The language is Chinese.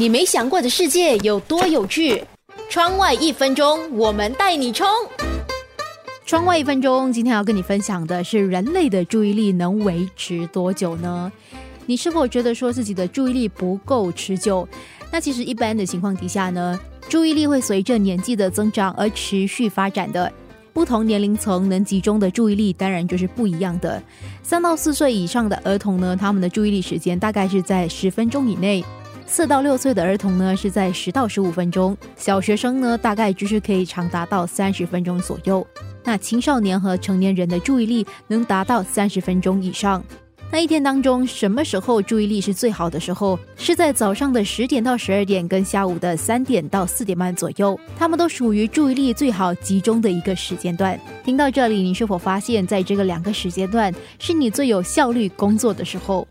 你没想过的世界有多有趣？窗外一分钟，我们带你冲！窗外一分钟，今天要跟你分享的是人类的注意力能维持多久呢？你是否觉得说自己的注意力不够持久？那其实一般的情况底下呢，注意力会随着年纪的增长而持续发展的。不同年龄层能集中的注意力当然就是不一样的。三到四岁以上的儿童呢，他们的注意力时间大概是在十分钟以内。四到六岁的儿童呢，是在十到十五分钟；小学生呢，大概就是可以长达到三十分钟左右。那青少年和成年人的注意力能达到三十分钟以上。那一天当中，什么时候注意力是最好的时候？是在早上的十点到十二点，跟下午的三点到四点半左右，他们都属于注意力最好集中的一个时间段。听到这里，你是否发现，在这个两个时间段，是你最有效率工作的时候？